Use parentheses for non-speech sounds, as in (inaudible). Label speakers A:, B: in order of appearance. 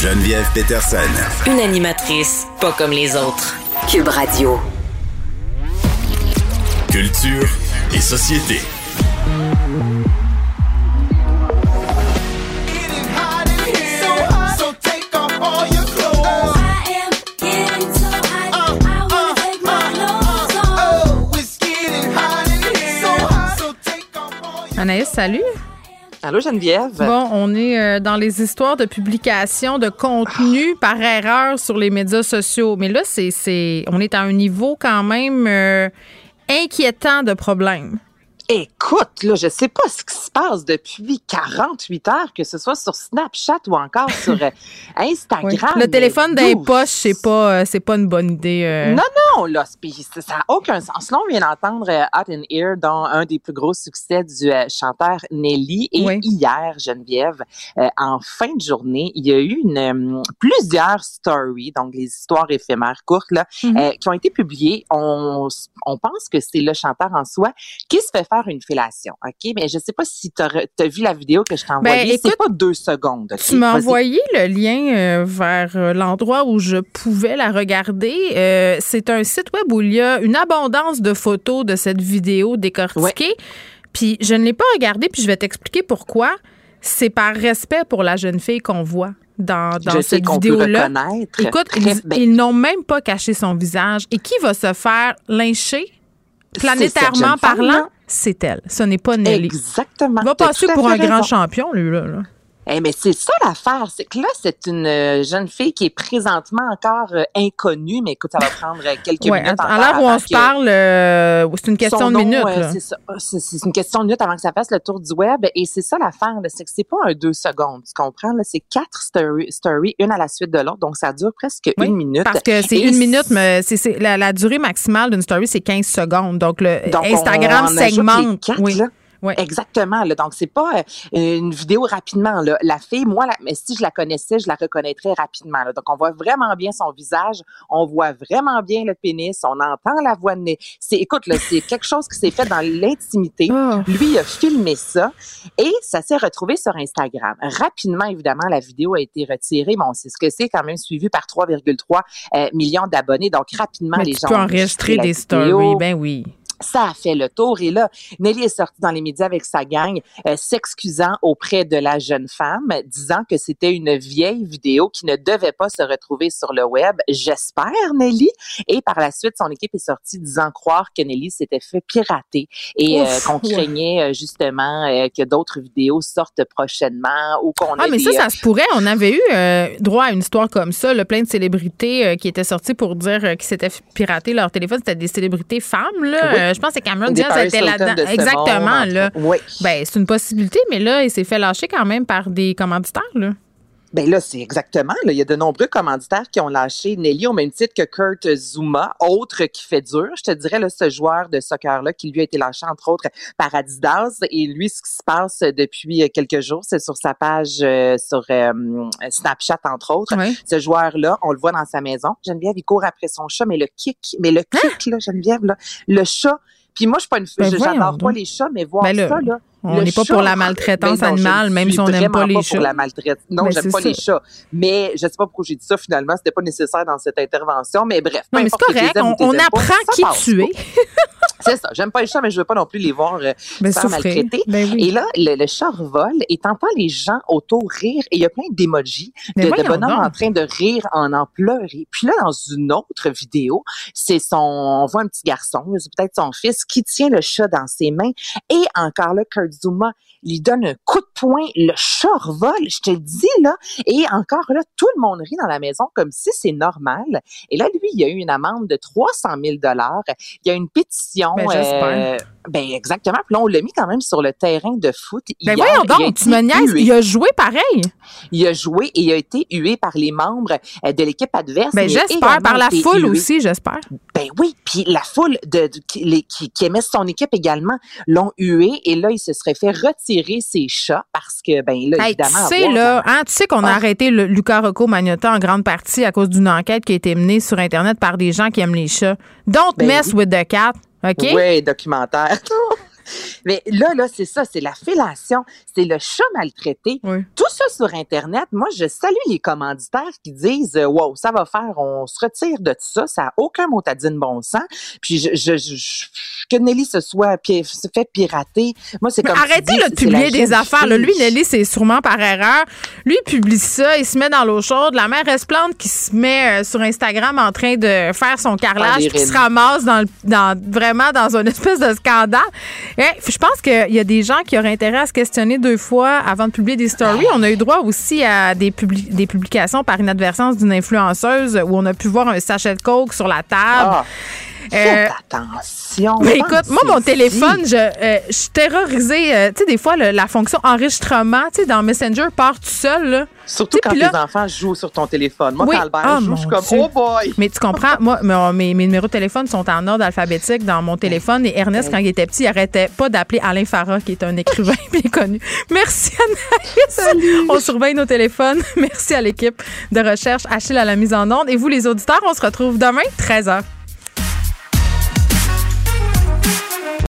A: Geneviève Peterson.
B: Une animatrice pas comme les autres.
C: Cube Radio.
A: Culture et société.
D: Anaïs, salut.
E: Allô Geneviève?
D: Bon, on est euh, dans les histoires de publication de contenu par erreur sur les médias sociaux. Mais là, c'est, c'est, on est à un niveau quand même euh, inquiétant de problèmes.
E: Écoute, là, je sais pas ce qui se passe depuis 48 heures, que ce soit sur Snapchat ou encore sur euh, (laughs) Instagram.
D: Le téléphone
E: mais
D: d'un
E: d'où?
D: poche, c'est pas, euh, c'est pas une bonne idée. euh.
E: Non, non, là, ça n'a aucun sens. Là, on vient d'entendre Hot in Ear, dont un des plus gros succès du euh, chanteur Nelly. Et
D: Oui.
E: hier, Geneviève, en fin de journée, il y a eu une, euh, plusieurs stories, donc les histoires éphémères courtes, là,
D: Mhm.
E: euh, qui ont été publiées. On, on pense que c'est le chanteur en soi qui se fait faire une fellation. OK? Mais je sais pas si tu as, vu la vidéo que je t'ai envoyée.
D: Ben,
E: c'est pas deux secondes.
D: Tu m'as envoyé le lien euh, vers euh, l'endroit où je pouvais la regarder. Euh, c'est un site web où il y a une abondance de photos de cette vidéo décortiquée. Puis je ne l'ai pas regardée, puis je vais t'expliquer pourquoi. C'est par respect pour la jeune fille qu'on voit dans, dans
E: je sais
D: cette vidéo-là. Écoute, ils, ils n'ont même pas caché son visage. Et qui va se faire lyncher? Planétairement parlant, c'est elle. Ce n'est pas Nelly.
E: Exactement.
D: Il va passer pour un grand champion, lui, là. là.
E: Eh, mais c'est ça l'affaire, c'est que là, c'est une euh, jeune fille qui est présentement encore euh, inconnue, mais écoute, ça va prendre euh, quelques
D: Ouais,
E: minutes
D: à,
E: encore
D: à l'heure où on se parle, euh, c'est une question de minutes.
E: euh, c'est une question de minutes avant que ça fasse le tour du web. Et c'est ça l'affaire, c'est que c'est pas un deux secondes, tu comprends? Là, c'est quatre stories, une à la suite de l'autre, donc ça dure presque
D: Oui,
E: une minute.
D: Parce que c'est une minute, mais c'est c'est- la, la durée maximale d'une story, c'est 15 secondes. Donc, le
E: Donc, on-
D: Instagram
E: on
D: segmente.
E: quatre,
D: oui.
E: là.
D: Oui.
E: Exactement. Là. Donc, c'est pas euh, une vidéo rapidement. Là. La fille, moi, la- mais si je la connaissais, je la reconnaîtrais rapidement. Là. Donc, on voit vraiment bien son visage. On voit vraiment bien le pénis. On entend la voix de nez. C'est, écoute, là, c'est quelque chose qui s'est fait dans l'intimité.
D: Ah.
E: Lui il a filmé ça et ça s'est retrouvé sur Instagram. Rapidement, évidemment, la vidéo a été retirée. Bon, c'est ce que c'est quand même suivi par 3,3 euh, millions d'abonnés. Donc, rapidement,
D: Mais
E: les
D: tu
E: gens
D: peux enregistrer des
E: vidéo.
D: stories. Ben oui.
E: Ça a fait le tour. Et là, Nelly est sortie dans les médias avec sa gang, euh, s'excusant auprès de la jeune femme, disant que c'était une vieille vidéo qui ne devait pas se retrouver sur le web. J'espère, Nelly. Et par la suite, son équipe est sortie disant croire que Nelly s'était fait pirater et euh, qu'on craignait euh, justement que d'autres vidéos sortent prochainement ou qu'on
D: Ah, mais
E: des,
D: ça, ça se pourrait. On avait eu droit à une histoire comme ça, là, plein de célébrités qui étaient sorties pour dire qu'ils s'étaient fait pirater leur téléphone. C'était des célébrités femmes, là.
E: Oui.
D: Euh, je pense que Cameron Diaz était là-dedans. Exactement, là.
E: Oui.
D: Ben, c'est une possibilité, mais là, il s'est fait lâcher quand même par des commanditaires, là.
E: Ben là, c'est exactement. Là, il y a de nombreux commanditaires qui ont lâché Nelly au même titre que Kurt Zuma, autre qui fait dur. Je te dirais, là, ce joueur de soccer-là qui lui a été lâché, entre autres, par Adidas. Et lui, ce qui se passe depuis quelques jours, c'est sur sa page euh, sur euh, Snapchat, entre autres.
D: Oui.
E: Ce joueur-là, on le voit dans sa maison. Geneviève, il court après son chat, mais le kick, mais le kick, là, Geneviève, là, le chat. Puis moi, je suis pas une
D: Hein? Ben
E: j'adore pas les chats, mais voir
D: Ben
E: ça, là.
D: On n'est pas pour la maltraitance
E: non,
D: animale,
E: ne
D: même si on n'aime pas les
E: pas
D: chats.
E: pour la maltraitance. Non,
D: Ben,
E: j'aime pas les chats. Mais je sais pas pourquoi j'ai dit ça finalement. C'était pas nécessaire dans cette intervention. Mais bref.
D: Non, mais c'est correct. On, on
E: pas,
D: apprend qui tu es. (laughs)
E: C'est ça. J'aime pas les chats, mais je veux pas non plus les voir euh, faire maltraiter.
D: Ben oui.
E: Et là, le, le chat revole et t'entends les gens autour rire et il y a plein d'émojis de, de
D: donc.
E: en train de rire en en pleurer. Puis là, dans une autre vidéo, c'est son, on voit un petit garçon, c'est peut-être son fils, qui tient le chat dans ses mains et encore là, Kurt Zuma lui donne un coup de poing, le chat revole, je te le dis là, et encore là, tout le monde rit dans la maison comme si c'est normal. Et là, lui, il y a eu une amende de 300 000 dollars. Il y a une pétition.
D: Ben, j'espère.
E: ben exactement. Puis là, on l'a mis quand même sur le terrain de foot.
D: Ben
E: hier.
D: voyons donc, tu me niaises.
E: hué.
D: Il a joué pareil.
E: Il a joué et il a été hué par les membres euh, de l'équipe adverse.
D: Ben
E: mais
D: j'espère. Par la foule
E: hué.
D: aussi, j'espère.
E: Ben oui, puis la foule de, de- qui, les- qui, qui aimait son équipe également l'ont hué et là, il se serait fait retirer ses chats parce que, ben là,
D: Hey, tu
E: évidemment...
D: sais,
E: avoir
D: là, hein, tu sais qu'on a arrêté le Luca Rocco Magnotta en grande partie à cause d'une enquête qui a été menée sur Internet par des gens qui aiment les chats. Don't
E: Ben
D: mess
E: oui.
D: with the cat, OK?
E: Oui, documentaire. (laughs) Mais là, là, c'est ça, c'est la fellation, c'est le chat maltraité.
D: Oui.
E: Tout ça sur Internet, moi, je salue les commanditaires qui disent euh, Wow, ça va faire, on se retire de tout ça, ça n'a aucun mot à dire de bon sens. Puis je, je, je- que Nelly se soit pi- se fait pirater. Moi, c'est comme.
D: arrêtez
E: dis,
D: de publier des affaires. là. Lui, Nelly, c'est sûrement par erreur. Lui, il publie ça, il se met dans l'eau chaude. La mère Esplante qui se met euh, sur Instagram en train de faire son carrelage, qui se ramasse dans, le- dans vraiment dans une espèce de scandale. Et je pense qu'il y a des gens qui auraient intérêt à se questionner deux fois avant de publier des stories. On a eu droit aussi à des, publi- des publications par inadvertance d'une influenceuse où on a pu voir un sachet de coke sur la table.
E: Ah,
D: Euh,
E: attention.
D: mais écoute, moi, mon téléphone, je, euh, je suis terrorisée. euh, tu sais, des fois, le- la fonction enregistrement, tu sais, dans Messenger part tout seul, là.
E: Surtout quand
D: là-
E: enfants jouent sur ton téléphone. Moi,
D: Oui.
E: quand Albert
D: Ah,
E: joue,
D: mon
E: je suis comme
D: Dieu.
E: Oh boy!
D: Mais tu comprends, moi, mes, mes numéros de téléphone sont en ordre alphabétique dans mon téléphone. Et Ernest, quand il était petit, il arrêtait pas d'appeler Alain Farah, qui est un écrivain (laughs) bien connu. Merci, Anaïs. On surveille nos téléphones. (laughs) Merci à l'équipe de recherche Achille à la mise en ordre. Et vous, les auditeurs, on se retrouve demain, 13h.